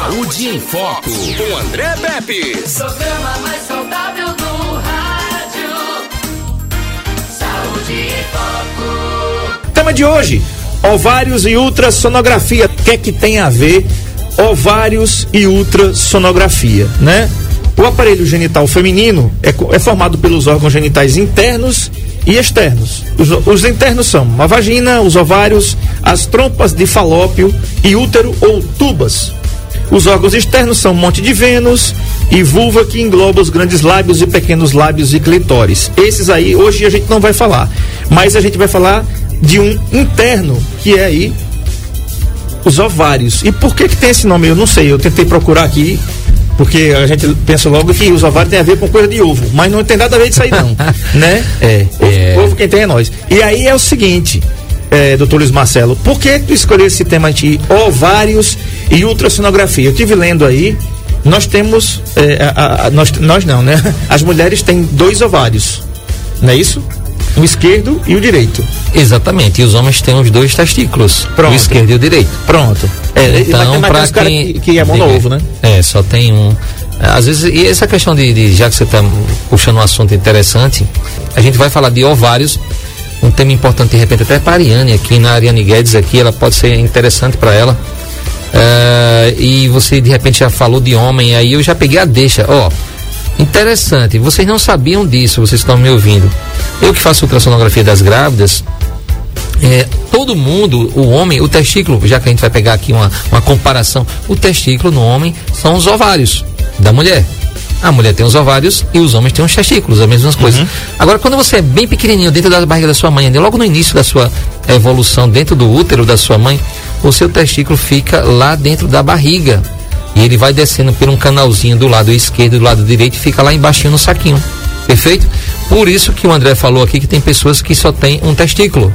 Saúde em Foco, com André Pepe. Programa mais saudável do rádio. Saúde em Foco. Tema de hoje: ovários e ultrassonografia. O que é que tem a ver ovários e ultrassonografia, né? O aparelho genital feminino é, é formado pelos órgãos genitais internos e externos. Os, os, internos são a vagina, os ovários, as trompas de falópio e útero ou tubas. Os órgãos externos são monte de Vênus e vulva que engloba os grandes lábios e pequenos lábios e clitóris. Esses aí hoje a gente não vai falar, mas a gente vai falar de um interno que é aí os ovários. E por que que tem esse nome? Eu não sei, eu tentei procurar aqui porque a gente pensa logo que os ovários tem a ver com coisa de ovo, mas não tem nada a ver disso aí não, né? É, é. Ovo, ovo quem tem é nós. E aí é o seguinte, é, doutor Luiz Marcelo, por que tu escolheu esse tema de ovários e ultrassonografia? Eu tive lendo aí, nós temos, é, a, a, nós, nós não, né? As mulheres têm dois ovários, não é isso? O esquerdo e o direito. Exatamente, e os homens têm os dois testículos, Pronto. o esquerdo e o direito. Pronto. É, então, para quem que, que é mono-ovo, né? É, só tem um. Às vezes, e essa questão de, de já que você está puxando um assunto interessante, a gente vai falar de ovários, um tema importante de repente até para a Ariane aqui, na Ariane Guedes aqui, ela pode ser interessante para ela. Uh, e você de repente já falou de homem, aí eu já peguei a deixa, ó. Interessante, vocês não sabiam disso, vocês estão me ouvindo. Eu que faço ultrassonografia das grávidas, é, todo mundo, o homem, o testículo, já que a gente vai pegar aqui uma, uma comparação, o testículo no homem são os ovários da mulher. A mulher tem os ovários e os homens têm os testículos, as mesmas coisas. Uhum. Agora, quando você é bem pequenininho dentro da barriga da sua mãe, logo no início da sua evolução dentro do útero da sua mãe, o seu testículo fica lá dentro da barriga. E ele vai descendo por um canalzinho do lado esquerdo e do lado direito e fica lá embaixo no saquinho. Perfeito? Por isso que o André falou aqui que tem pessoas que só têm um testículo.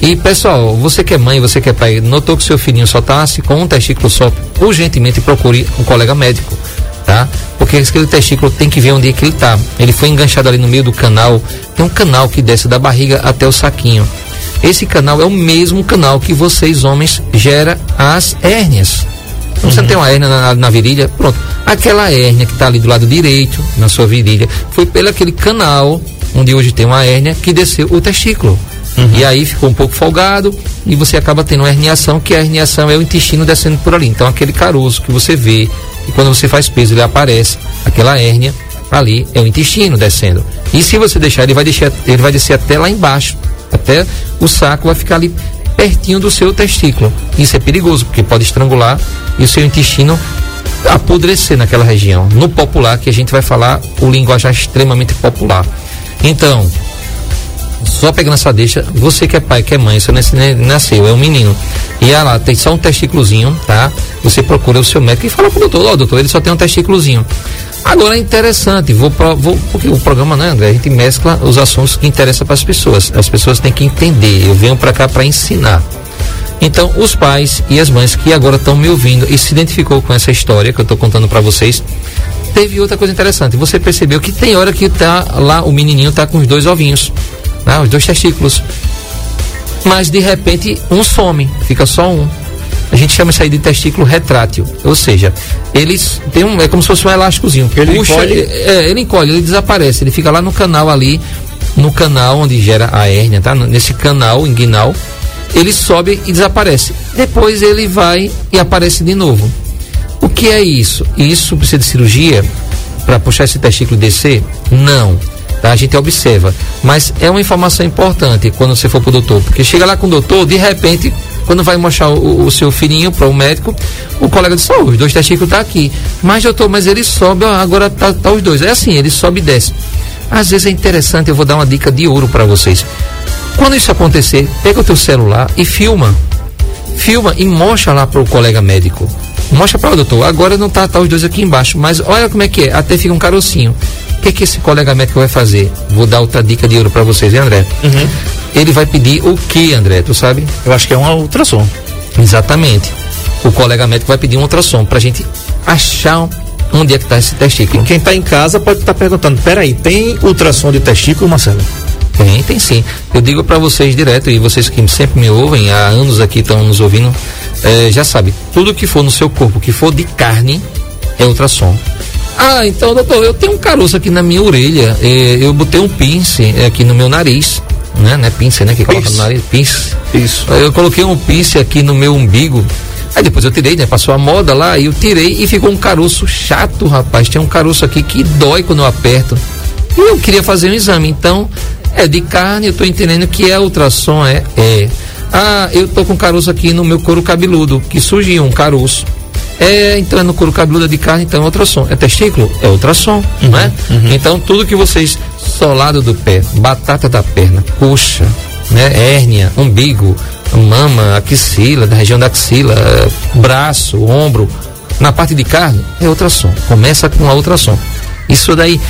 E pessoal, você que é mãe, você que é pai, notou que seu filhinho só está com um testículo só, urgentemente procure um colega médico, tá? Porque aquele testículo tem que ver onde é que ele está. Ele foi enganchado ali no meio do canal, tem um canal que desce da barriga até o saquinho. Esse canal é o mesmo canal que vocês homens gera as hérnias. Então, você uhum. tem uma hérnia na, na, virilha, pronto. Aquela hérnia que está ali do lado direito, na sua virilha, foi pelo aquele canal onde hoje tem uma hérnia que desceu o testículo. Uhum. E aí ficou um pouco folgado e você acaba tendo uma herniação, que a herniação é o intestino descendo por ali. Então aquele caroço que você vê, e quando você faz peso ele aparece, aquela hérnia ali é o intestino descendo. E se você deixar, ele vai deixar, ele vai descer até lá embaixo, até o saco vai ficar ali pertinho do seu testículo. Isso é perigoso, porque pode estrangular e o seu intestino apodrecer naquela região. No popular, que a gente vai falar o linguajar extremamente popular. Então, só pegando essa deixa, você que é pai, que é mãe, você nasceu, é um menino, e ela tem só um testículozinho, tá? Você procura o seu médico e fala pro doutor, ó, oh, doutor, ele só tem um testículozinho. Agora é interessante, vou, vou porque o programa, né, André, a gente mescla os assuntos que interessam para as pessoas. As pessoas têm que entender. Eu venho para cá para ensinar. Então, os pais e as mães que agora estão me ouvindo e se identificou com essa história que eu estou contando para vocês, teve outra coisa interessante. Você percebeu que tem hora que tá lá o menininho tá com os dois ovinhos né, os dois testículos. Mas de repente um some, fica só um. A gente chama isso aí de testículo retrátil, ou seja, eles tem um é como se fosse um elásticozinho. Ele puxa, encolhe, é, ele encolhe, ele desaparece, ele fica lá no canal ali, no canal onde gera a hérnia, tá? Nesse canal inguinal, ele sobe e desaparece. Depois ele vai e aparece de novo. O que é isso? Isso precisa de cirurgia para puxar esse testículo e descer? Não tá? A gente observa. Mas é uma informação importante quando você for pro doutor, porque chega lá com o doutor, de repente, quando vai mostrar o, o seu filhinho para o médico, o colega diz, oh, os dois testículos tá aqui. Mas doutor, mas ele sobe, agora tá, tá os dois. É assim, ele sobe e desce. Às vezes é interessante, eu vou dar uma dica de ouro para vocês. Quando isso acontecer, pega o teu celular e filma. Filma e mostra lá para o colega médico. Mostra para o doutor, agora não tá, tá os dois aqui embaixo, mas olha como é que é, até fica um carocinho. O que, que esse colega médico vai fazer? Vou dar outra dica de ouro para vocês, hein, André? Uhum. Ele vai pedir o que, André? Tu sabe? Eu acho que é uma ultrassom. Exatamente. O colega médico vai pedir um ultrassom para a gente achar onde é que está esse testículo. E quem está em casa pode estar tá perguntando: peraí, tem ultrassom de testículo, Marcelo? Tem, tem sim. Eu digo para vocês direto, e vocês que sempre me ouvem, há anos aqui estão nos ouvindo, é, já sabe, tudo que for no seu corpo, que for de carne, é ultrassom. Ah, então, doutor, eu tenho um caroço aqui na minha orelha, é, eu botei um pince aqui no meu nariz, né? Não é pince, né? Que coloca Pince. no nariz, pince. Isso. Eu coloquei um pince aqui no meu umbigo. Aí depois eu tirei, né? Passou a moda lá e eu tirei e ficou um caroço chato, rapaz. Tem um caroço aqui que dói quando eu aperto. E eu queria fazer um exame. Então, é de carne, eu tô entendendo que é ultrassom, é? É. Ah, eu tô com caroço aqui no meu couro cabeludo, que surgiu um caroço. É, então é no couro cabeludo de carne, então é ultrassom. É testículo? É ultrassom, não é? Então tudo que vocês, solado do pé, batata da perna, coxa, né? Hérnia, umbigo, mama, axila, da região da axila, braço, ombro, na parte de carne, é ultrassom. Começa com a ultrassom. Isso daí,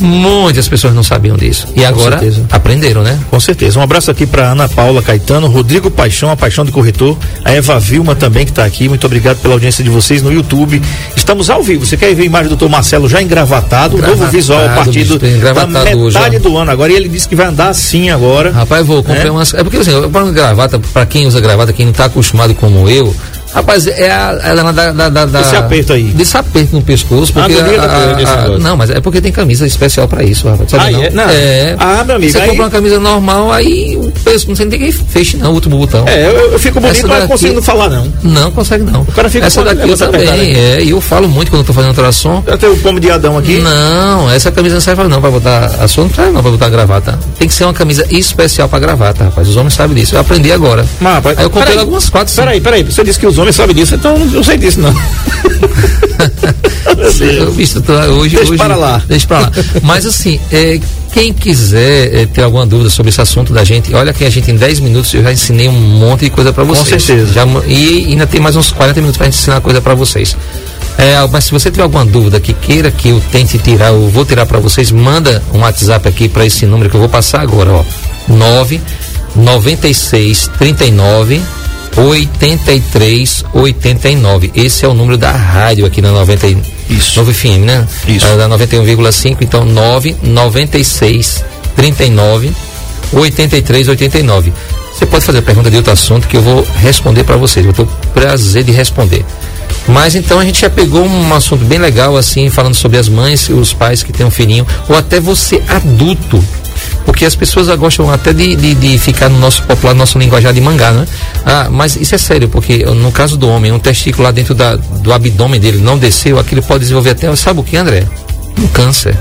muitas pessoas não sabiam disso. E agora aprenderam, né? Com certeza. Um abraço aqui para Ana Paula Caetano, Rodrigo Paixão, a Paixão do Corretor, a Eva Vilma também que está aqui. Muito obrigado pela audiência de vocês no YouTube. Estamos ao vivo. Você quer ver a imagem do doutor Marcelo já engravatado, novo Engravatado, visual a partir do, da metade do ano agora. E ele disse que vai andar assim agora. Rapaz, vou comprei É? umas. É porque assim, eu para gravata, para quem usa gravata, quem não tá acostumado como eu, rapaz, é a, é da, da, da, da- Esse aperto aí. Desse aperto no pescoço, porque. Ah, a- a- não, mas é porque tem camisa especial pra isso, rapaz. Sabe Ah, não? é? Não. É. Ah, meu amigo, Você aí- compra uma camisa normal, aí o pescoço não sei nem quem feche, não, o último botão. É, eu, eu fico bonito, mas não consigo não falar, não. Não consegue não. cara fica essa daqui eu também, apertada. é, e eu falo muito quando eu tô fazendo ultrassom. Eu tenho o pomo de Adão aqui. Não, essa camisa não serve não pra botar a sua não serve não pra botar a gravata. Tem que ser uma camisa especial pra gravata, rapaz. Os homens sabem disso. Eu aprendi agora. Mas, rapaz, Aí eu comprei peraí. algumas quatro. Peraí, peraí. Você disse que os homens sabem disso, então eu não sei disso, não. Bicho, tô- hoje, Deixa hoje, para lá. Deixa para lá. Mas assim, é, quem quiser é, ter alguma dúvida sobre esse assunto da gente, olha que a gente em 10 minutos eu já ensinei um monte de coisa para vocês. certeza. Já e ainda tem mais uns 40 minutos para ensinar coisa para vocês. É, mas se você tiver alguma dúvida que queira que eu tente tirar, eu vou tirar para vocês, manda um WhatsApp aqui para esse número que eu vou passar agora, ó. 9 96 39 83 89. Esse é o número da rádio aqui na 90 e- Isso. 9 FM, né? Isso. É da 91,5, então 9 96 39 83 89. Você pode fazer pergunta de outro assunto que eu vou responder para vocês. Eu ter o prazer de responder. Mas então a gente já pegou um assunto bem legal, assim, falando sobre as mães e os pais que têm um filhinho, ou até você adulto. Porque as pessoas gostam até de, de, de ficar no nosso popular, no nosso linguajar de mangá, né? Ah, mas isso é sério, porque no caso do homem, um testículo lá dentro da, do abdômen dele não desceu, aquilo pode desenvolver até, sabe o que, André? Um câncer.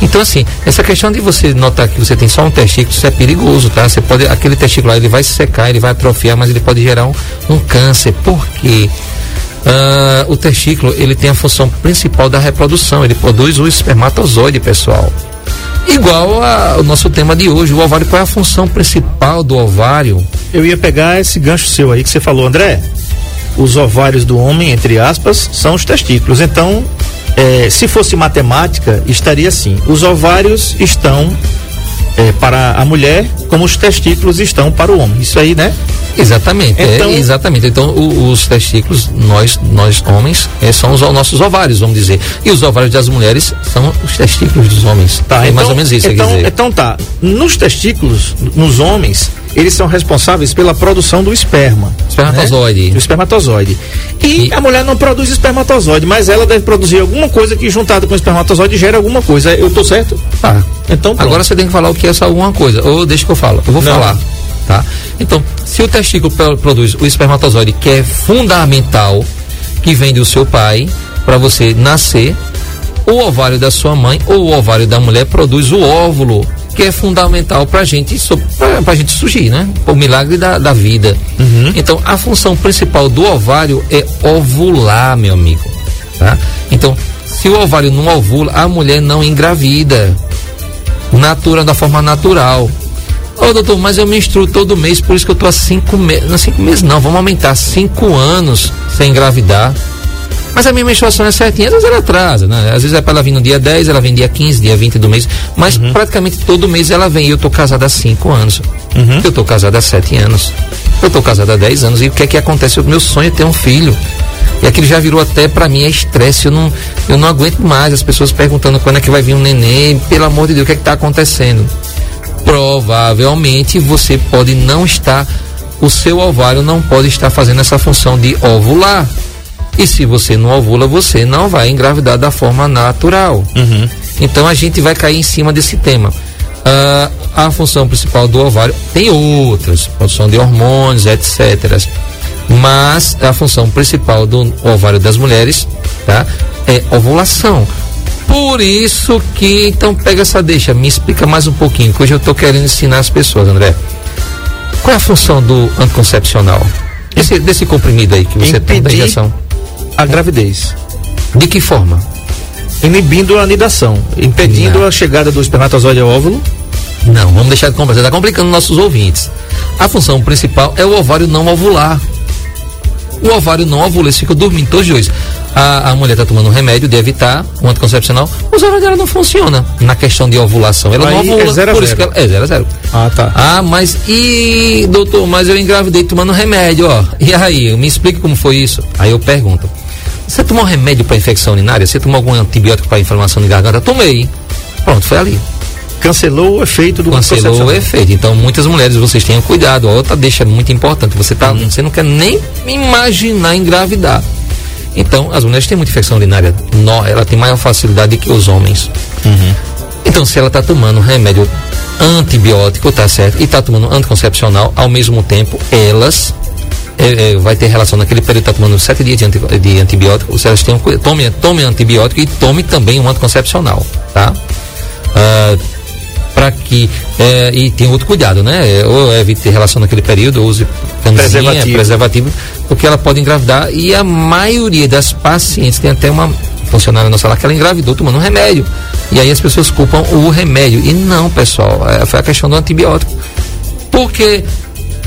Então, assim, essa questão de você notar que você tem só um testículo, isso é perigoso, tá? Você pode, aquele testículo lá, ele vai secar, ele vai atrofiar, mas ele pode gerar um, um câncer. Por quê? Ah, o testículo, ele tem a função principal da reprodução, ele produz o espermatozoide, pessoal. Igual ao nosso tema de hoje, o ovário, qual é a função principal do ovário? Eu ia pegar esse gancho seu aí que você falou, André. Os ovários do homem, entre aspas, são os testículos. Então, eh, se fosse matemática, estaria assim: os ovários estão eh, para a mulher, como os testículos estão para o homem. Isso aí, né? Exatamente, Então- é, exatamente. Então, o- os testículos, nós, nós homens, é, são os nossos ovários, vamos dizer. E os ovários das mulheres são os testículos dos homens. Tá, é então, mais ou menos isso, então, então tá. Nos testículos, nos homens, eles são responsáveis pela produção do esperma. Espermatozoide. né? Do espermatozoide. E, E- a mulher não produz espermatozoide, mas ela deve produzir alguma coisa que juntado com o espermatozoide gera alguma coisa. Eu tô certo? Tá. Então, pronto. Agora você tem que falar o que é essa alguma coisa. Ou deixa que eu falo. Eu vou Não. falar. Tá? Então, se o testículo pro- produz o espermatozoide, que é fundamental, que vem do seu pai, para você nascer, o ovário da sua mãe ou o ovário da mulher produz o óvulo, que é fundamental para gente, pra gente surgir, né? O milagre da, da vida. Então, a função principal do ovário é ovular, meu amigo. Tá? Então, se o ovário não ovula, a mulher não engravida natura da forma natural. Ô doutor, mas eu menstruo todo mês, por isso que eu tô há cinco meses. Não, cinco meses não, vamos aumentar cinco anos sem engravidar. Mas a minha menstruação é certinha, às vezes ela atrasa, né? Às vezes é para ela vir no dia 10, ela vem dia 15, dia 20 do mês. Mas praticamente todo mês ela vem. E eu tô casada há cinco anos. Eu tô casada há sete anos. Eu tô casada há 10 anos. E o que é que acontece? O meu sonho é ter um filho. E aquilo já virou até para mim é estresse. Eu não, eu não aguento mais as pessoas perguntando quando é que vai vir um neném. Pelo amor de Deus, o que é que tá acontecendo? Provavelmente você pode não estar o seu ovário não pode estar fazendo essa função de ovular. E se você não ovula, você não vai engravidar da forma natural. Uhum. Então a gente vai cair em cima desse tema. Ah, a função principal do ovário tem outras, produção de hormônios, etc. Mas a função principal do ovário das mulheres, tá, é ovulação. Por isso que então pega essa deixa, me explica mais um pouquinho, que hoje eu estou querendo ensinar as pessoas, André. Qual é a função do anticoncepcional? Esse, desse comprimido aí que você tem da Impedir- injeção. A gravidez. De que forma? Inibindo a anidação, impedindo Não. a chegada do espermatozoide ao óvulo. Não, vamos deixar de conversar. Está complicando nossos ouvintes. A função principal é o ovário não ovular. O ovário não ovula, eles ficam dormindo todos os dois. A, a mulher está tomando um remédio de evitar um anticoncepcional, os ovários dela não funcionam na questão de ovulação. Ela não Aí é ovula, zero a por isso zero. que ela, é zero a zero. Ah, tá. Ah, mas e doutor, mas eu engravidei tomando remédio, ó. E aí, me explica como foi isso? Aí eu pergunto: Você tomou remédio para infecção urinária? Você tomou algum antibiótico para inflamação de garganta? Tomei. Pronto, foi ali. Cancelou o efeito do Cancelou o efeito. Então, muitas mulheres, vocês tenham cuidado. A outra deixa muito importante. Você tá, Uhum. você não quer nem imaginar engravidar. Então, as mulheres têm muita infecção urinária. Ela tem maior facilidade que os homens. Uhum. Então, se ela está tomando remédio antibiótico, tá certo? E está tomando anticoncepcional, ao mesmo tempo, elas é, é, vai ter relação naquele período está tomando sete dias de, anti, de antibiótico, se elas têm cu- tome, tome antibiótico e tome também um anticoncepcional, tá? para que é, e tem outro cuidado, né? Ou evite ter relação naquele período, ou use camisinha, Preservativo. preservativo. porque ela pode engravidar e a maioria das pacientes tem até uma funcionária nossa lá que ela engravidou tomando um remédio. E aí as pessoas culpam o remédio. E não, pessoal, é, foi a questão do antibiótico. Porque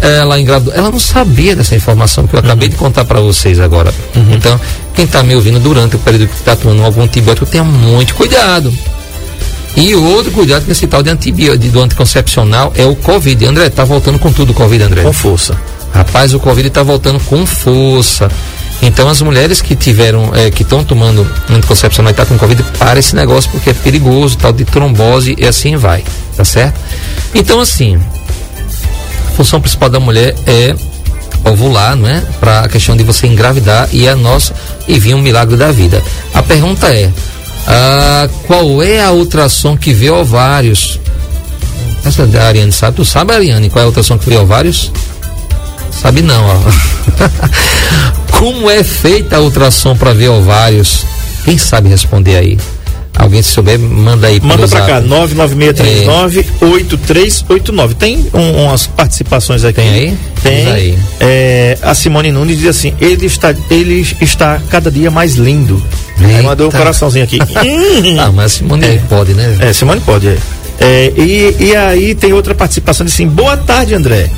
ela engravidou, ela não sabia dessa informação que eu acabei de contar para vocês agora. Então, quem está me ouvindo durante o período que está tomando algum antibiótico, tenha muito cuidado. E outro cuidado com esse tal de antibiótico, do anticoncepcional é o Covid. André, tá voltando com tudo o Covid, André. Com força. Rapaz, o Covid está voltando com força. Então as mulheres que tiveram, eh, que estão tomando anticoncepcional e tá com Covid, para esse negócio porque é perigoso, tal de trombose e assim vai, tá certo? Então assim, função principal da mulher é ovular, não é? Para a questão de você engravidar e a nossa e vir um milagre da vida. A pergunta é, ah, qual é a ultrassom que vê ovários? Essa a Ariane sabe? Tu sabe, Ariane, qual é a ultrassom que vê ovários? Sabe não, ó. Como é feita a ultrassom para ver ovários? Quem sabe responder aí? Alguém se souber, manda aí Manda zap. cá, 996398389. Tem um- umas participações aqui. Tem aí? Tem. Aí. É, a Simone Nunes diz assim: ele está, ele está cada dia mais lindo. Aí mandou um coraçãozinho aqui. Hum. Ah, mas Simone pode, né? É, Simone pode. É. É, e, e aí tem outra participação diz assim: boa tarde, André.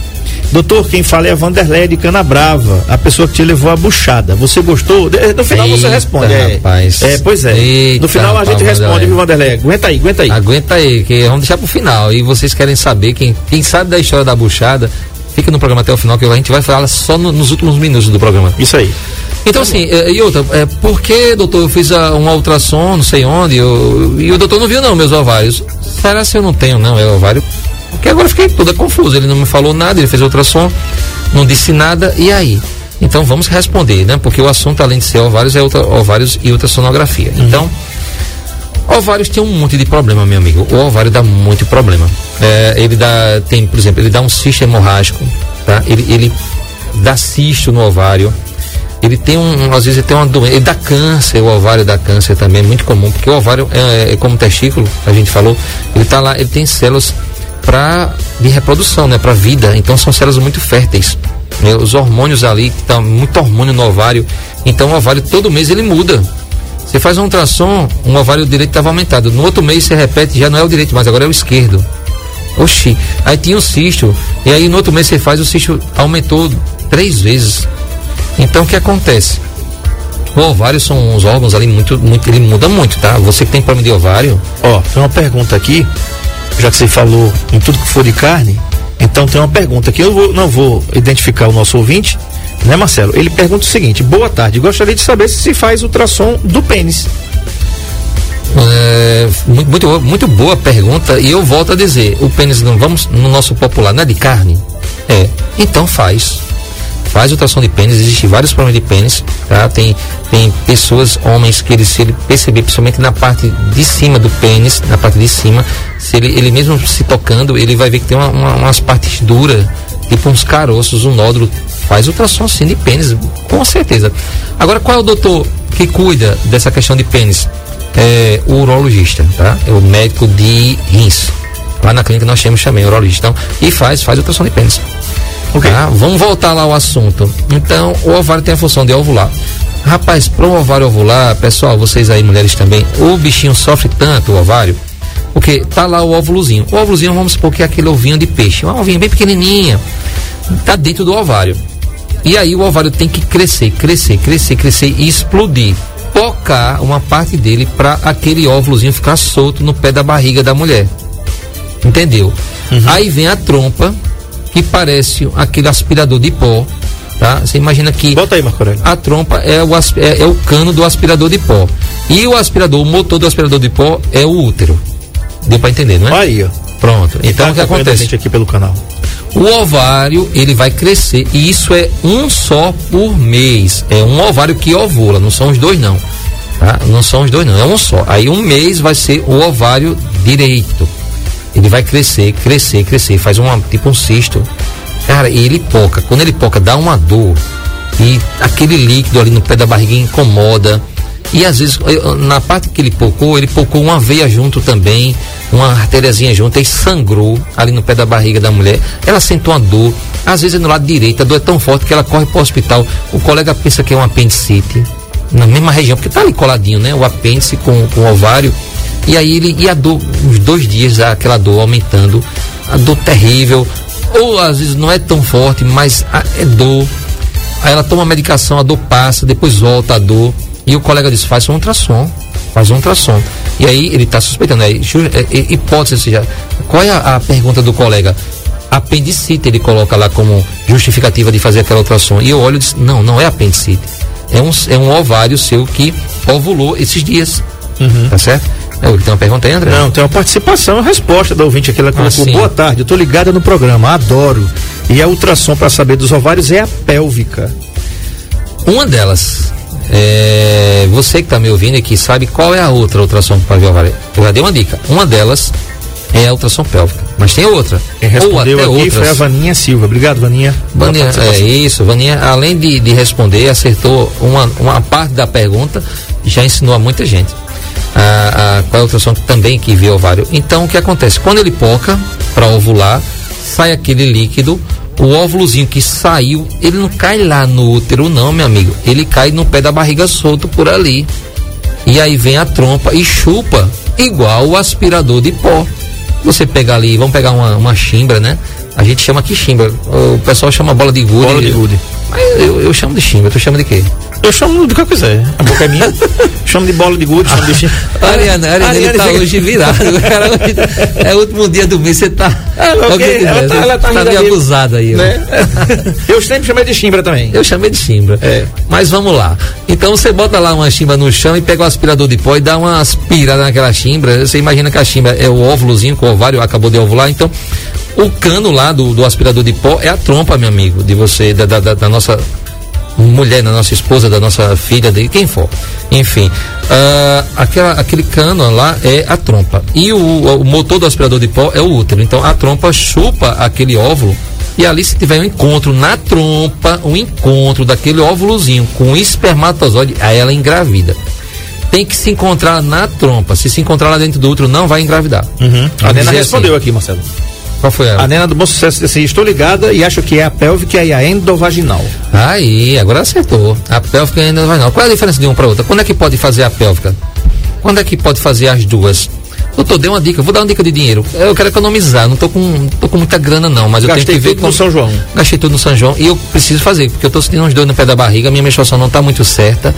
Doutor, quem fala é a Vanderlei de Canabrava, a pessoa que te levou a buchada. Você gostou? De- No final você Eita, responde. É, rapaz. é, pois é. Eita, no final a gente rapaz, responde, Vanderlei. viu, Vanderlei? Aguenta aí, aguenta aí. Aguenta aí, que vamos deixar pro final. E vocês querem saber, quem, quem sabe da história da buchada, fica no programa até o final, que a gente vai falar só no- nos últimos minutos do programa. Isso aí. Então, assim, é, e outra, é, por que, doutor, eu fiz a, um ultrassom, não sei onde, eu- e o doutor não viu, não, meus ovários? Será se eu não tenho, não, é ovário? Porque agora eu fiquei toda confusa. Ele não me falou nada, ele fez ultrassom, não disse nada, e aí? Então vamos responder, né? Porque o assunto, além de ser ovários, é outra, ovários e ultrassonografia. Então, ovários tem um monte de problema, meu amigo. O ovário dá muito problema. É, ele dá, tem, por exemplo, ele dá um cisto hemorrágico, tá? Ele, ele dá cisto no ovário. Ele tem um, às vezes ele tem uma doença, ele dá câncer, o ovário dá câncer também, é muito comum, porque o ovário é, é como testículo, a gente falou, ele tá lá, ele tem células para de reprodução, né, para vida. Então são células muito férteis. né? Os hormônios ali, que tá muito hormônio no ovário. Então o ovário todo mês ele muda. Você faz um ultrassom, um ovário direito estava aumentado. No outro mês você repete, já não é o direito, mas agora é o esquerdo. Oxi, aí tinha um cisto, e aí no outro mês você faz, o cisto aumentou três vezes. Então o que acontece? O ovário são uns órgãos ali muito, muito, ele muda muito, tá? Você que tem problema de ovário, Ó, tem uma pergunta aqui, já que você falou em tudo que for de carne, então tem uma pergunta aqui, eu vou- não vou identificar o nosso ouvinte, né, Marcelo? Ele pergunta o seguinte: boa tarde, gostaria de saber se se faz ultrassom do pênis. É, muito, muito, muito boa pergunta e eu volto a dizer, o pênis não vamos no nosso popular, não é de carne? É. Então faz. Faz ultrassom de pênis, existem vários problemas de pênis, tá? Tem, tem pessoas, homens, que ele, se ele perceber, principalmente na parte de cima do pênis, na parte de cima, se ele, ele mesmo se tocando, ele vai ver que tem uma, uma, umas partes duras, tipo uns caroços, um nódulo. Faz ultrassom sim de pênis, com certeza. Agora, qual é o doutor que cuida dessa questão de pênis? É o urologista, tá? É o médico de rins. Lá na clínica nós temos também urologista. Então, e faz, faz ultrassom de pênis. Ok. Tá? Vamos voltar lá ao assunto. Então, o ovário tem a função de ovular. Rapaz, para o ovário ovular, pessoal, vocês aí, mulheres também, o bichinho sofre tanto, o ovário, porque tá lá o óvulozinho. O óvulozinho, vamos supor que é aquele ovinho de peixe, uma ovinha bem pequenininha, tá dentro do ovário. E aí o ovário tem que crescer, crescer, crescer, crescer e explodir. Tocar uma parte dele para aquele óvulozinho ficar solto no pé da barriga da mulher. Entendeu? Aí vem a trompa, que parece aquele aspirador de pó, tá? Você imagina que Bota aí, Marco a trompa é o, é, é o cano do aspirador de pó. E o aspirador, o motor do aspirador de pó é o útero. Deu para entender, não é? Aí, ó. Pronto. Então Tá o que acontece? aqui pelo canal. O ovário, ele vai crescer e isso é um só por mês. É um ovário que ovula, não são os dois não. Tá? Não são os dois não, é um só. Aí um mês vai ser o ovário direito. Ele vai crescer, crescer, crescer, faz uma, tipo um cisto. Cara, e ele poca. Quando ele poca, dá uma dor. E aquele líquido ali no pé da barriga incomoda. E às vezes, na parte que ele pocou, ele pocou uma veia junto também, uma artériazinha junto, e sangrou ali no pé da barriga da mulher. Ela sentou uma dor, às vezes é no lado direito, a dor é tão forte que ela corre para o hospital. O colega pensa que é um apendicite, na mesma região, porque tá ali coladinho, né? O apêndice com, com o ovário. E aí ele, e a dor, uns dois dias, aquela dor aumentando, a dor terrível, ou às vezes não é tão forte, mas a- é dor. Aí ela toma a medicação, a dor passa, depois volta a dor. E o colega diz, faz um ultrassom. Faz um ultrassom. E aí ele está suspeitando. Aí, é, é, hipótese, ou seja, qual é a, a pergunta do colega? Apendicite, ele coloca lá como justificativa de fazer aquela ultrassom. E eu olho e diz, não, não é apendicite. É um, é um ovário seu que ovulou esses dias. Tá certo? É, tem uma pergunta aí, André? Não, tem uma participação, a resposta da ouvinte aqui. Ela colocou: sim. Boa tarde, eu tô ligada no programa, adoro. E a ultrassom para saber dos ovários é a pélvica. Uma delas, é, você que está me ouvindo que sabe qual é a outra ultrassom para ver o ovário, eu já dei uma dica. Uma delas é a ultrassom pélvica, mas tem outra. Quem respondeu ou até aqui outras. foi a Vaninha Silva. Obrigado, Vaninha. Vaninha, é isso, Vaninha, além de, de responder, acertou uma, uma parte da pergunta, já ensinou a muita gente. A, a, qual é a ultrassom também que vê o ovário. Então, o que acontece? Quando ele poca para ovular, sai aquele líquido, o óvulozinho que saiu, ele não cai lá no útero, não, meu amigo. Ele cai no pé da barriga solto por ali. E aí vem a trompa e chupa, igual o aspirador de pó. Você pega ali, vamos pegar uma, uma chimbra, né? A gente chama aqui chimbra. O pessoal chama bola de gude. Bola de gude. Mas eu, eu chamo de chimbra, tu chama de quê? Eu chamo que eu quiser. A boca é minha. chamo de bola de gude, chamo de Ariana, a Ariana, ele tá fica- hoje virado. Cara, hoje é o último dia do mês, você tá. Ela, Olha o que ok, que ela tá- ela tá tá rindo meio abusada aí. né? Eu sempre chamei de chimbra também. Eu chamei de chimbra. É. Mas vamos lá. Então você bota lá uma chimba no chão e pega o aspirador de pó e dá uma aspirada naquela chimbra. Você imagina que a chimbra é o óvulozinho que o ovário acabou de ovular. Então, o cano lá do, do aspirador de pó é a trompa, meu amigo, de você, da- da- da nossa mulher, da nossa esposa, da nossa filha, de quem for. Enfim, ah, aquela, aquele cano lá é a trompa. E o, o motor do aspirador de pó é o útero. Então a trompa chupa aquele óvulo. E ali, se tiver um encontro na trompa, um encontro daquele óvulozinho com o espermatozoide, aí ela engravida. Tem que se encontrar na trompa. Se se encontrar lá dentro do útero, não vai engravidar. Uhum. A Nena dizer respondeu assim. aqui, Marcelo. Qual foi ela? A Nena do Bom Sucesso disse assim: Estou ligada e acho que é a pélvica e a endovaginal. Aí, agora acertou. A pélvica não vai não. Qual é a diferença de uma para outra? Quando é que pode fazer a pélvica? Quando é que pode fazer as duas? Doutor, dê uma dica, vou dar uma dica de dinheiro. Eu quero economizar, não tô com, tô com muita grana não, mas eu Gastei tenho que ver tudo no como- São João. Gastei tudo no São João e eu preciso fazer, porque eu tô sentindo uns dores no pé da barriga, minha menstruação não tá muito certa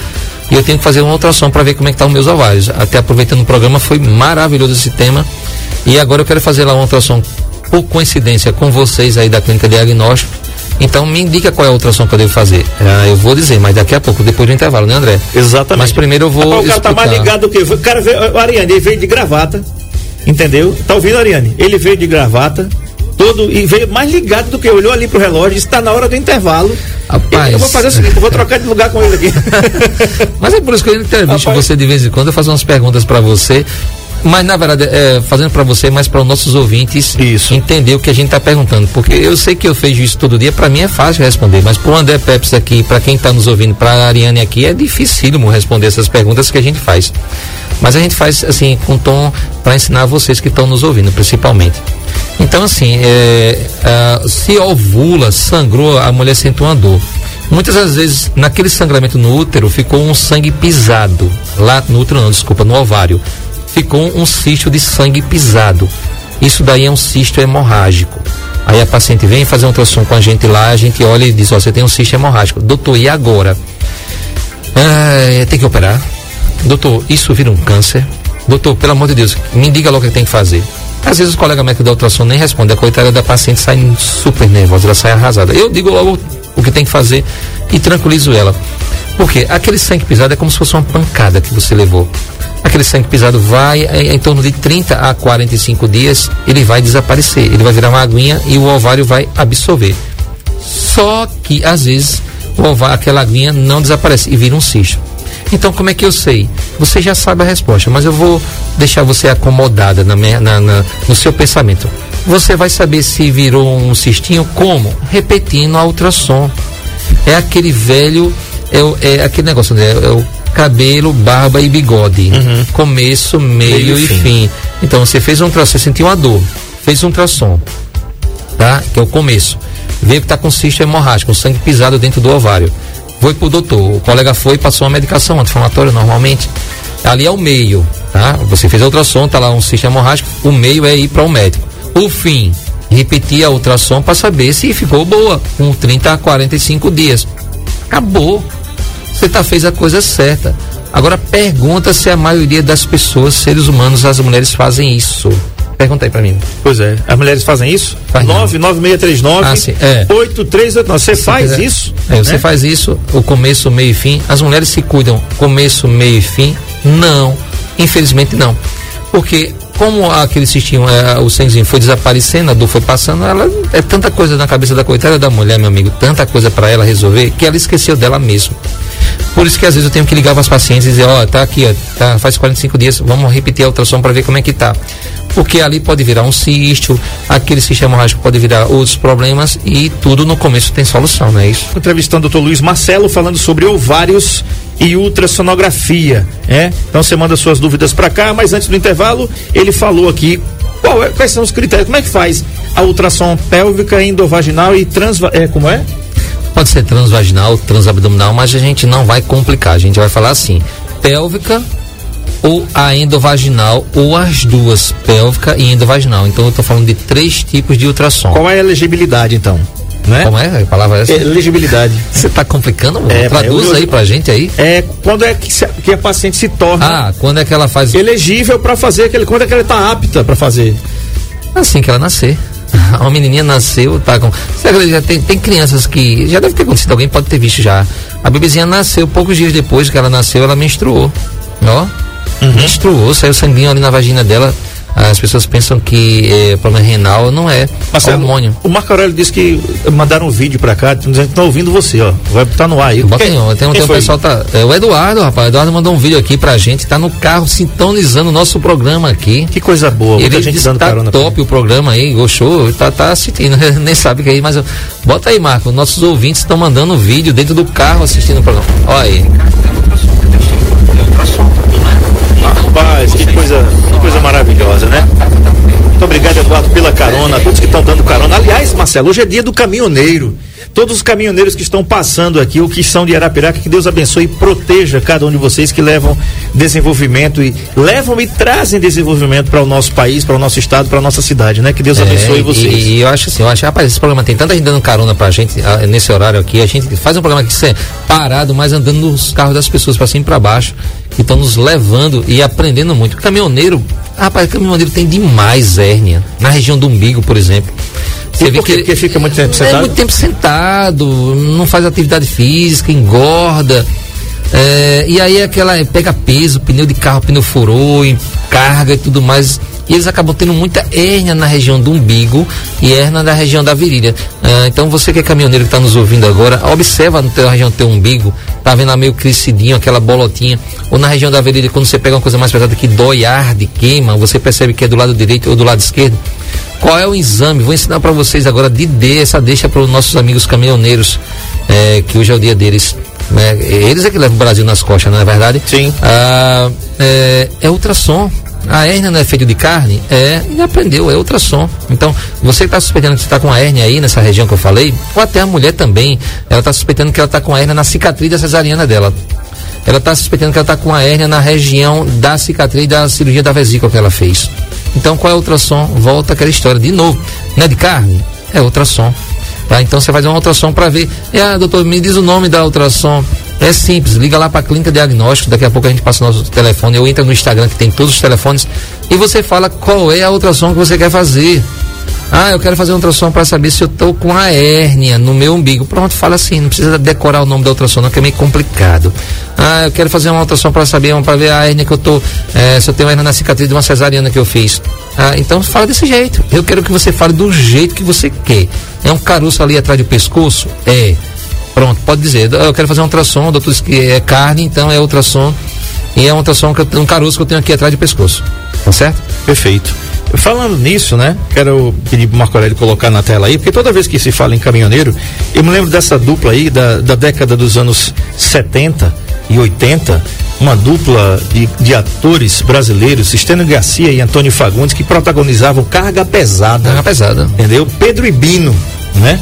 e eu tenho que fazer uma ultrassom para ver como é que tá os meus ovários. Até aproveitando o programa, foi maravilhoso esse tema. E agora eu quero fazer lá uma ultrassom por coincidência com vocês aí da clínica diagnóstico. Então me indica qual é a ultrassom que eu devo fazer. Ah, eu vou dizer, mas daqui a pouco, depois do intervalo, né, André? Exatamente. Mas primeiro eu vou Rapaz, o cara tá mais explicar. ligado do que. O cara veio, o Ariane, ele veio de gravata. Entendeu? Tá ouvindo, Ariane? Ele veio de gravata, todo e veio mais ligado do que eu. olhou ali pro relógio, está na hora do intervalo. Rapaz. Eu vou fazer o seguinte, eu vou trocar de lugar com ele aqui. Mas é por isso que eu entrevisto Rapaz. você de vez em quando, eu faço umas perguntas para você. Mas na verdade, é, fazendo para você, mas para os nossos ouvintes Isso. entender o que a gente está perguntando. Porque eu sei que eu vejo isso todo dia, para mim é fácil responder, mas para o André Peps aqui, para quem está nos ouvindo, para a Ariane aqui, é dificílimo responder essas perguntas que a gente faz. Mas a gente faz assim, com tom para ensinar vocês que estão nos ouvindo, principalmente. Então, assim, é, ah, se ovula, sangrou, a mulher sente uma dor. Muitas das vezes, naquele sangramento no útero, ficou um sangue pisado. Lá no útero, não, desculpa, no ovário. Ficou um cisto de sangue pisado. Isso daí é um cisto hemorrágico. Aí a paciente vem fazer um ultrassom com a gente lá, a gente olha e diz: Ó, você tem um cisto hemorrágico. Doutor, e agora? Ah, tem que operar. Doutor, isso vira um câncer? Doutor, pelo amor de Deus, me diga logo o que tem que fazer. Às vezes o colega médico da ultrassom nem responde, a coitada da paciente sai super nervosa, ela sai arrasada. Eu digo logo o que tem que fazer e tranquilizo ela. Porque aquele sangue pisado é como se fosse uma pancada que você levou. Aquele sangue pisado vai, em, em torno de 30 a 45 dias, ele vai desaparecer. Ele vai virar uma aguinha e o ovário vai absorver. Só que, às vezes, o ovário, aquela aguinha não desaparece e vira um cisto. Então, como é que eu sei? Você já sabe a resposta, mas eu vou deixar você acomodada na minha- na- na- no seu pensamento. Você vai saber se virou um cistinho como? Repetindo a ultrassom. É aquele velho, é, é aquele negócio, né? É o cabelo, barba e bigode. Começo, meio, Meio e fim. fim. Então, você fez um ultrassom, você sentiu uma dor, fez um ultrassom tá? Que é o começo. Veio que tá com cisto hemorrágico, um sangue pisado dentro do ovário. Foi pro doutor, o colega foi e passou uma medicação anti-inflamatória normalmente. Ali é o meio, tá? Você fez a ultrassom, tá lá um cisto hemorrágico, o meio é ir para o médico. O fim, repetir a ultrassom para saber se ficou boa, com 30 a 45 dias. Acabou. Você tá fez a coisa certa. Agora pergunta se a maioria das pessoas, seres humanos, as mulheres fazem isso. Pergunta aí pra mim. Pois é, as mulheres fazem isso? Faz não. 99639 Ah, sim, é. 8389. Você faz quiser. isso? É, você né? faz isso, o começo, meio e fim. As mulheres se cuidam começo, meio e fim? Não. Infelizmente não. Porque como aquele cistinho, é, o sanguinho foi desaparecendo, a dor foi passando, ela é tanta coisa na cabeça da coitada da mulher, meu amigo, tanta coisa para ela resolver, que ela esqueceu dela mesma. Por isso que às vezes eu tenho que ligar para as pacientes e dizer, ó, tá aqui, ó, tá, faz 45 dias, vamos repetir a ultrassom para ver como é que tá. Porque ali pode virar um cisto, aquele cisto hemorrágico pode virar outros problemas e tudo no começo tem solução, não é isso? Entrevistando o Dr. Luiz Marcelo falando sobre ovários e ultrassonografia, é? Então você manda suas dúvidas para cá, mas antes do intervalo, ele falou aqui qual é- quais são os critérios, como é que faz a ultrassom pélvica, endovaginal e trans é como é? Pode ser transvaginal, transabdominal, mas a gente não vai complicar. A gente vai falar assim: pélvica ou a endovaginal, ou as duas, pélvica e endovaginal. Então eu estou falando de três tipos de ultrassom. Qual é a elegibilidade então? Né? Como é a palavra é essa? Elegibilidade. Você está complicando? É, Traduz eu- aí pra gente aí. É quando é que, se- que a paciente se torna Ah, quando é que ela faz elegível para fazer aquele, quando é que ela está apta para fazer? assim que ela nascer? Uma menininha nasceu, tá com. Já tem, tem crianças que. Já deve ter acontecido, alguém pode ter visto já. A bebezinha nasceu, poucos dias depois que ela nasceu, ela menstruou. Ó. Menstruou, saiu sanguinho ali na vagina dela. As pessoas pensam que é problema renal, não é. Marcelo, hormônio. O Marco Aurélio disse que mandaram um vídeo pra cá, dizendo que estão ouvindo você, ó. Vai botar no ar aí. Bota Quem- aí, tem, quem tem um pessoal tá. É, o Eduardo, rapaz. O Eduardo mandou um vídeo aqui pra gente, tá no carro sintonizando o nosso programa aqui. Que coisa boa, muita Ele gente dando que tá carona. top o programa aí, gostou, tá, tá assistindo, nem sabe que é aí, mas eu- bota aí, Marco, nossos ouvintes estão mandando vídeo dentro do carro assistindo o programa. Olha aí. Rapaz, que coisa, que coisa maravilhosa, né? Muito obrigado, Eduardo, pela carona, a todos que estão dando carona. Aliás, Marcelo, hoje é dia do caminhoneiro. Todos os caminhoneiros que estão passando aqui, ou que são de Arapiraca, que Deus abençoe e proteja cada um de vocês que levam desenvolvimento e levam e trazem desenvolvimento para o nosso país, para o nosso estado, para a nossa cidade, né? Que Deus abençoe É, vocês. E, e eu acho assim, eu acho, rapaz, esse programa tem tanta gente dando carona pra gente ah, nesse horário aqui. A gente faz um programa aqui é parado, mas andando nos carros das pessoas pra cima e pra baixo, que estão nos levando e aprendendo muito. O caminhoneiro, rapaz, o caminhoneiro tem demais hérnia. Na região do umbigo, por exemplo. E por quê? Porque fica muito tempo É sentado? muito tempo sentado, não faz atividade física, engorda. É, e aí aquela pega peso, pneu de carro, pneu furou, carga e tudo mais. e eles acabam tendo muita hérnia na região do umbigo e hérnia na região da virilha. Ah, então você que é caminhoneiro que está nos ouvindo agora, observa na teu, região do teu umbigo, tá vendo lá meio crescidinho, aquela bolotinha, ou na região da virilha, quando você pega uma coisa mais pesada que dói, arde, queima, você percebe que é do lado direito ou do lado esquerdo. Qual é o exame? Vou ensinar para vocês agora de D, essa deixa para os nossos amigos caminhoneiros, é, que hoje é o dia deles. Né? Eles é que levam o Brasil nas costas, não é verdade? Sim. Ah, é, é ultrassom. A hérnia não é feita de carne? É, e aprendeu, é ultrassom. Então, você que está suspeitando que está com a hérnia aí nessa região que eu falei, ou até a mulher também, ela está suspeitando que ela está com a hérnia na cicatriz da cesariana dela. Ela está suspeitando que ela está com a hérnia na região da cicatriz da cirurgia da vesícula que ela fez. Então, qual é o ultrassom? Volta aquela história de novo. Não é de carne? É ultrassom. Tá? Então você faz uma ultrassom para ver. E, ah, doutor, me diz o nome da ultrassom. É simples, liga lá para a clínica diagnóstico, daqui a pouco a gente passa o nosso telefone, eu entro no Instagram que tem todos os telefones e você fala qual é a ultrassom que você quer fazer. Ah, eu quero fazer um ultrassom para saber se eu tô com a hérnia no meu umbigo. Pronto, fala assim, não precisa decorar o nome da ultrassom, não, que é meio complicado. Ah, eu quero fazer uma ultrassom para saber, para ver a hérnia que eu tô, é, se eu tenho hérnia na cicatriz de uma cesariana que eu fiz. Ah, então fala desse jeito. Eu quero que você fale do jeito que você quer. É um caroço ali atrás do pescoço? É. Pronto, pode dizer. Eu quero fazer um ultrassom, doutor disse que é carne, então é ultrassom. E é um ultrassom, que eu, um caroço que eu tenho aqui atrás do pescoço. Tá certo? Perfeito. Falando nisso, né? Quero pedir pro Marco Aurélio colocar na tela aí, porque toda vez que se fala em caminhoneiro, eu me lembro dessa dupla aí da, da década dos anos 70 e 80, uma dupla de, de atores brasileiros, Estênio Garcia e Antônio Fagundes, que protagonizavam Carga Pesada. Carga Pesada. Entendeu? Pedro e Bino, né?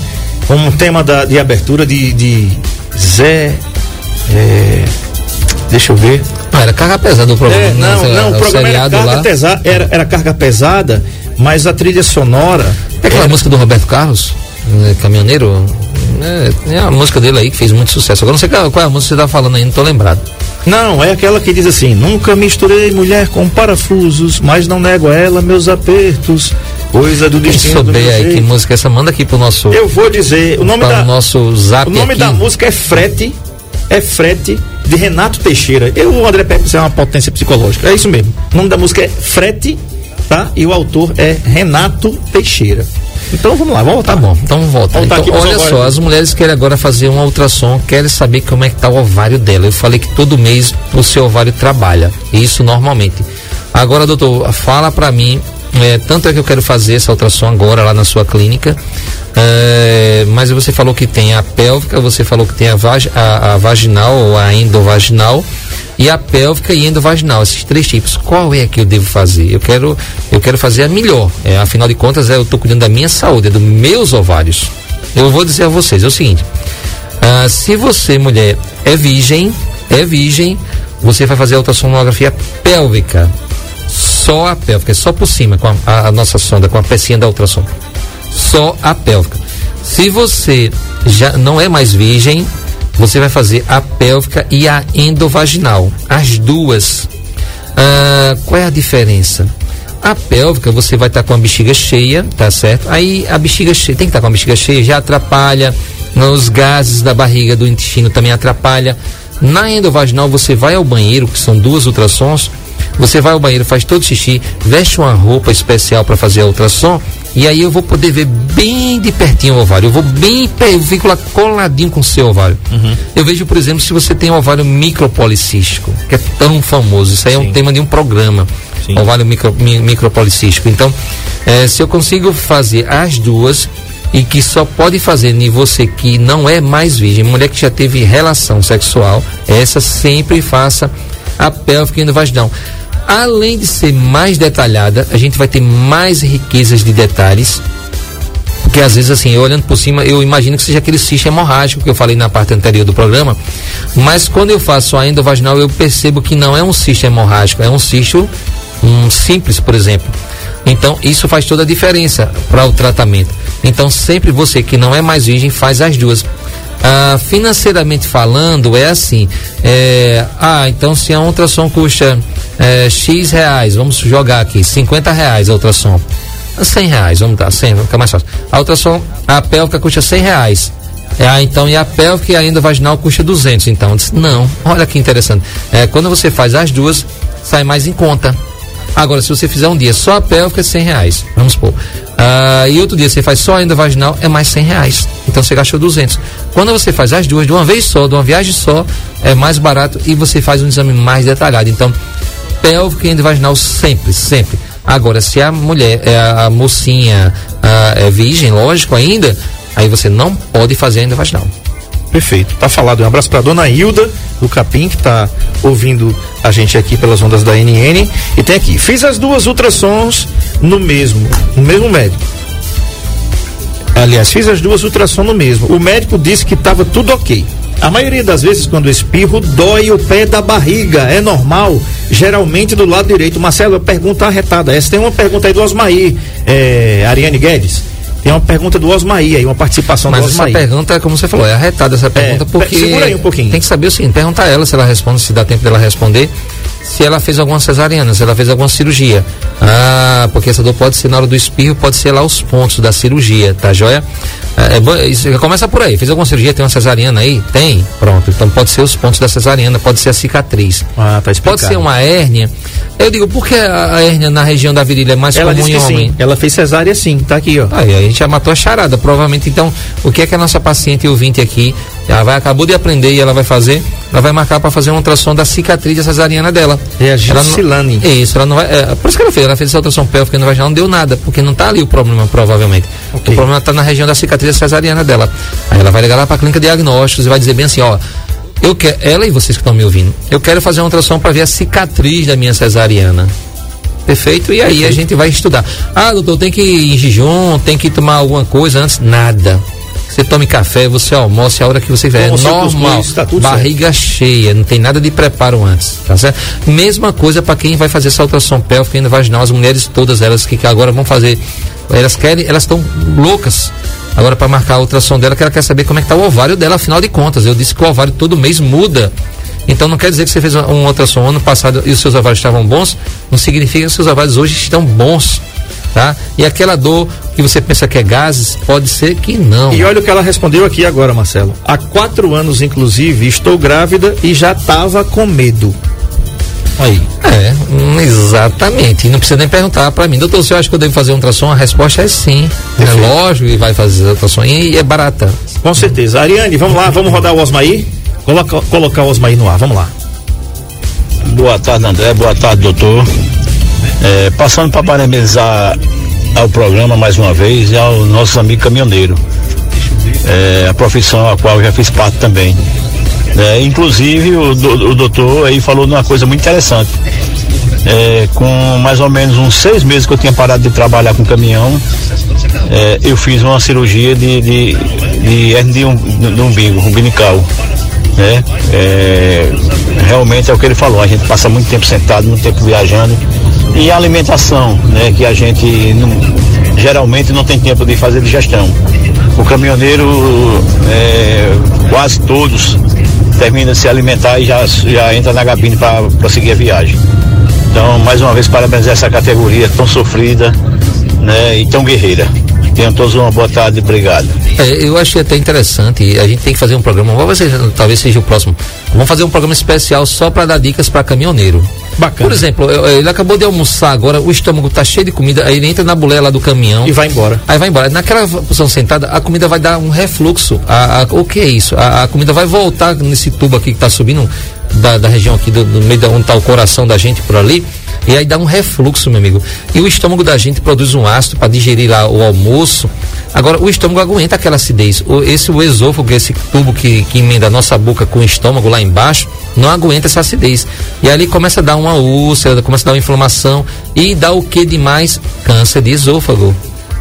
Como tema da, de abertura de, de Zé. É, deixa eu ver. Ah, era carga pesada o programa. É, não, né? não, o, programa era carga, lá. pesa, era, era carga pesada, mas a trilha sonora. É aquela era- música do Roberto Carlos, né, caminhoneiro. É, é a música dele aí que fez muito sucesso. Agora não sei qual, é a música que você tá falando aí, não tô lembrado. Não, é aquela que diz assim: Nunca misturei mulher com parafusos, mas não nego a ela meus apertos, coisa do destino. souber meu aí que música é essa, manda aqui pro nosso, Eu vou dizer, o nome da o nosso zap o nome aqui. da música é Frete, é Frete de Renato Teixeira. Eu, o André Pepe, é uma potência psicológica. É isso mesmo. O nome da música é Frete, tá? E o autor é Renato Teixeira. Então vamos lá, vamos voltar. Tá bom, então aqui Então, olha só, as mulheres querem agora fazer um ultrassom, querem saber como é que tá o ovário dela. Eu falei que todo mês o seu ovário trabalha. Isso normalmente. Agora, doutor, fala pra mim, é, tanto é que eu quero fazer essa ultrassom agora lá na sua clínica, é, mas você falou que tem a pélvica, você falou que tem a, vag, a, a vaginal ou a endovaginal e a pélvica e endovaginal, esses três tipos. Qual é que eu devo fazer? Eu quero, eu quero fazer a melhor. É, afinal de contas, é, eu estou cuidando da minha saúde, é dos meus ovários. Eu vou dizer a vocês, é o seguinte. ah, se você, mulher, é virgem, é virgem, você vai fazer a ultrassonografia pélvica. Só a pélvica, só por cima, com a, a- a nossa sonda, com a pecinha da ultrassom. Só a pélvica. Se você já não é mais virgem, você vai fazer a pélvica e a endovaginal. As duas. Ah, qual é a diferença? A pélvica você vai estar com a bexiga cheia, tá certo? Aí a bexiga cheia, tem que estar com a bexiga cheia, já atrapalha. Os gases da barriga, do intestino também atrapalha. Na endovaginal você vai ao banheiro, que são duas ultrassons. Você vai ao banheiro, faz todo xixi, veste uma roupa especial para fazer a ultrassom e aí eu vou poder ver bem de pertinho o ovário. Eu vou bem, eu fico lá coladinho com o seu ovário. Eu vejo, por exemplo, se você tem um ovário micropolicístico, que é tão famoso. Isso aí é um tema de um programa. Sim. Ovário micro, mi- micropolicístico. Então, eh, se eu consigo fazer as duas e que só pode fazer em você que não é mais virgem, mulher que já teve relação sexual, essa sempre faça a pélvica e vaginal. Além de ser mais detalhada, a gente vai ter mais riquezas de detalhes. Porque às vezes, assim, eu olhando por cima, eu imagino que seja aquele cisto hemorrágico que eu falei na parte anterior do programa. Mas quando eu faço a endovaginal, eu percebo que não é um cisto hemorrágico, é um cisto um, simples, por exemplo. Então, isso faz toda a diferença para o tratamento. Então, sempre você que não é mais virgem, faz as duas. Ah, financeiramente falando, é assim. é, ah, então se a ultrassom custa é, X reais, vamos jogar aqui, 50 reais a ultrassom. 100 reais, vamos dar, 100, vai ficar mais fácil. A ultrassom, a pélvica custa 100 reais. É, ah, então, e a pélvica e a endovaginal custa 200, então. Disse, não, olha que interessante. É, quando você faz as duas, sai mais em conta. Agora, se você fizer um dia só a pélvica, é 100 reais, vamos supor. Ah, e outro dia você faz só a endovaginal, é mais 100 reais. Então você gastou 200. Quando você faz as duas de uma vez só, de uma viagem só, é mais barato e você faz um exame mais detalhado. Então, pélvica e endovaginal sempre, sempre. Agora, se a mulher, é a mocinha ah, é virgem, lógico ainda, aí você não pode fazer endovaginal. Perfeito. Tá falado. Um abraço pra dona Hilda do Capim, que tá ouvindo a gente aqui pelas ondas da NN. E tem aqui, fiz as duas ultrassons no mesmo, no mesmo médico. Aliás, fiz as duas ultrassons no mesmo. O médico disse que tava tudo ok. A maioria das vezes, quando espirro, dói o pé da barriga. É normal, geralmente do lado direito. Marcelo, pergunta arretada. Essa tem uma pergunta aí do Osmaí, é, Ariane Guedes. Tem uma pergunta do Osmaí aí, uma participação Mas do essa Osmaí. pergunta, como você falou, é arretada essa pergunta, pe- porque. segura aí um pouquinho. Tem que saber o seguinte: perguntar a ela se ela responde, se dá tempo dela responder, se ela fez alguma cesariana, se ela fez alguma cirurgia. Ah, porque essa dor pode ser na hora do espirro, pode ser lá os pontos da cirurgia, tá joia? É, é isso começa por aí. Fez alguma cirurgia, tem uma cesariana aí? Tem? Pronto. Então pode ser os pontos da cesariana, pode ser a cicatriz. Ah, tá explicado. Pode ser uma hérnia. Eu digo, por que a hérnia na região da virilha é mais Ela comum em homem? sim. Ela fez cesárea sim, tá aqui, ó. Aí a gente já matou a charada, provavelmente. Então, o que é que a nossa paciente ouvinte aqui, ela vai acabou de aprender e ela vai fazer? Ela vai marcar para fazer uma ultrassom da cicatriz cesariana dela. É a Ela não- Gilcilane. Isso, ela não vai. É, por isso que ela fez, ela fez essa ultrassom pélvica no vaginal, não deu nada, porque não tá ali o problema, provavelmente. Ok. O problema tá na região da cicatriz cesariana dela. Aí ela vai ligar lá para a clínica de diagnósticos e vai dizer bem assim, ó. Eu quero, ela e vocês que estão me ouvindo, eu quero fazer uma ultrassom para ver a cicatriz da minha cesariana. Perfeito? E aí a gente vai estudar. Ah, doutor, tem que ir em jejum, tem que tomar alguma coisa antes? Nada. Você tome café, você almoce a hora que você quiser. É normal. cuscuz, tá barriga cheia, não tem nada de preparo antes, tá certo? Mesma coisa para quem vai fazer essa ultrassom pélvica e vaginal, as mulheres todas elas que, que agora vão fazer, elas querem, elas estão loucas agora para marcar a ultrassom dela, que ela quer saber como é que tá o ovário dela, afinal de contas. Eu disse que o ovário todo mês muda. Então não quer dizer que você fez um ultrassom ano passado e os seus ovários estavam bons, não significa que os seus ovários hoje estão bons, tá? E aquela dor que você pensa que é gases, pode ser que não. E olha o que ela respondeu aqui agora, Marcelo. Há quatro anos, inclusive, estou grávida e já tava com medo. Aí. É, hum, exatamente. E não precisa nem perguntar para mim, doutor, você acha que eu devo fazer um ultrassom? A resposta é sim. É lógico que vai fazer ultrassom e é barata. Com certeza. Ariane, vamos lá, vamos rodar o Osmaí? Coloca, colocar o Osmaí no ar, vamos lá. Boa tarde, André. Boa tarde, doutor. É, passando para parabenizar ao programa mais uma vez e ao nosso amigo caminhoneiro. É, a profissão a qual eu já fiz parte também. É, inclusive, o, do- o doutor aí falou uma coisa muito interessante. É, com mais ou menos uns seis meses que eu tinha parado de trabalhar com caminhão, é, eu fiz uma cirurgia de, de, de hernia de, um, de umbigo, umbilical. Né? É, realmente é o que ele falou, a gente passa muito tempo sentado, muito tempo viajando. E a alimentação, né, que a gente não- geralmente não tem tempo de fazer digestão. O caminhoneiro, é, quase todos, termina de se alimentar e já, já entra na cabine para prosseguir a viagem. Então, mais uma vez, parabenizar essa categoria tão sofrida né, e tão guerreira. Tenham todos uma boa tarde, obrigado. É, eu achei até interessante. A gente tem que fazer um programa. Vamos ver se talvez seja o próximo. Vamos fazer um programa especial só para dar dicas para caminhoneiro. Bacana. Por exemplo, ele acabou de almoçar agora, o estômago tá cheio de comida, aí ele entra na boleia lá do caminhão. E vai embora. Aí vai embora. Naquela posição sentada, a comida vai dar um refluxo. A, a- o que é isso? A, a comida vai voltar nesse tubo aqui que está subindo da, da região aqui, do, do meio da onde está o coração da gente por ali. E aí dá um refluxo, meu amigo. E o estômago da gente produz um ácido para digerir lá o almoço. Agora, o estômago aguenta aquela acidez. O, esse o esôfago, esse tubo que, que emenda a nossa boca com o estômago lá embaixo, não aguenta essa acidez. E ali começa a dar uma úlcera, começa a dar uma inflamação e dá o que demais? Câncer de esôfago.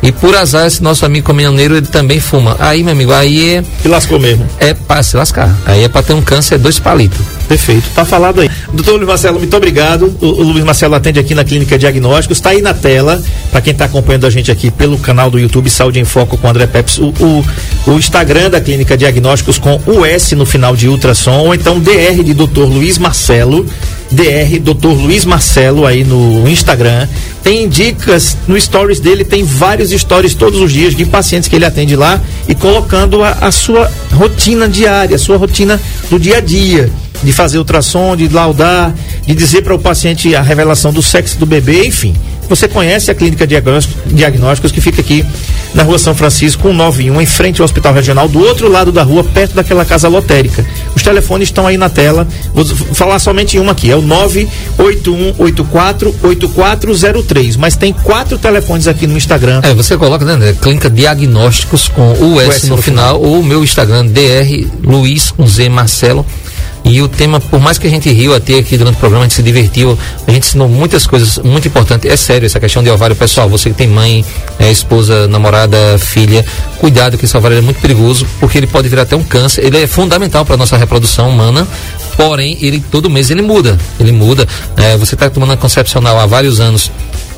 E por azar, esse nosso amigo caminhoneiro, ele também fuma. Aí, meu amigo, aí é, Se lascou mesmo. é para se lascar. Aí é para ter um câncer, dois palitos. Perfeito, tá falado aí. Doutor Luiz Marcelo, muito obrigado. O, o Luiz Marcelo atende aqui na Clínica Diagnósticos, está aí na tela, para quem está acompanhando a gente aqui pelo canal do YouTube Saúde em Foco com André Peps, o, o, o Instagram da Clínica Diagnósticos com o S no final de ultrassom, ou então DR de Dr. Luiz Marcelo, DR Dr. Luiz Marcelo aí no Instagram. Tem dicas no stories dele, tem vários stories todos os dias de pacientes que ele atende lá e colocando a, a sua rotina diária, a sua rotina do dia a dia de fazer ultrassom, de laudar, de dizer para o paciente a revelação do sexo do bebê, enfim. Você conhece a clínica diagnósticos que fica aqui na rua São Francisco, 191, em frente ao Hospital Regional, do outro lado da rua, perto daquela casa lotérica. Os telefones estão aí na tela. Vou falar somente uma aqui, é o 981848403. Mas tem quatro telefones aqui no Instagram. É, você coloca, né, Clínica Diagnósticos com o S, o S no, no final, final, ou o meu Instagram, DR Luiz com Z Marcelo. E o tema, por mais que a gente riu até aqui durante o programa, a gente se divertiu, a gente ensinou muitas coisas muito importantes. É sério essa questão de ovário, pessoal. Você que tem mãe, é, esposa, namorada, filha, cuidado que esse ovário é muito perigoso, porque ele pode virar até um câncer. Ele é fundamental para a nossa reprodução humana, porém, ele todo mês ele muda. Ele muda. É, você está tomando anticoncepcional há vários anos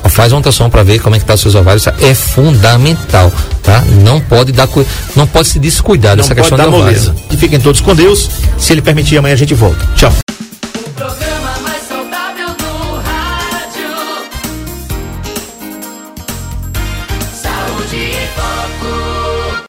faz uma ultrassom para ver como é que tá os seus ovários, é fundamental, tá? Não pode dar não pode se descuidar não dessa questão da moleza. E fiquem todos com Deus. Se ele permitir, amanhã a gente volta. Tchau.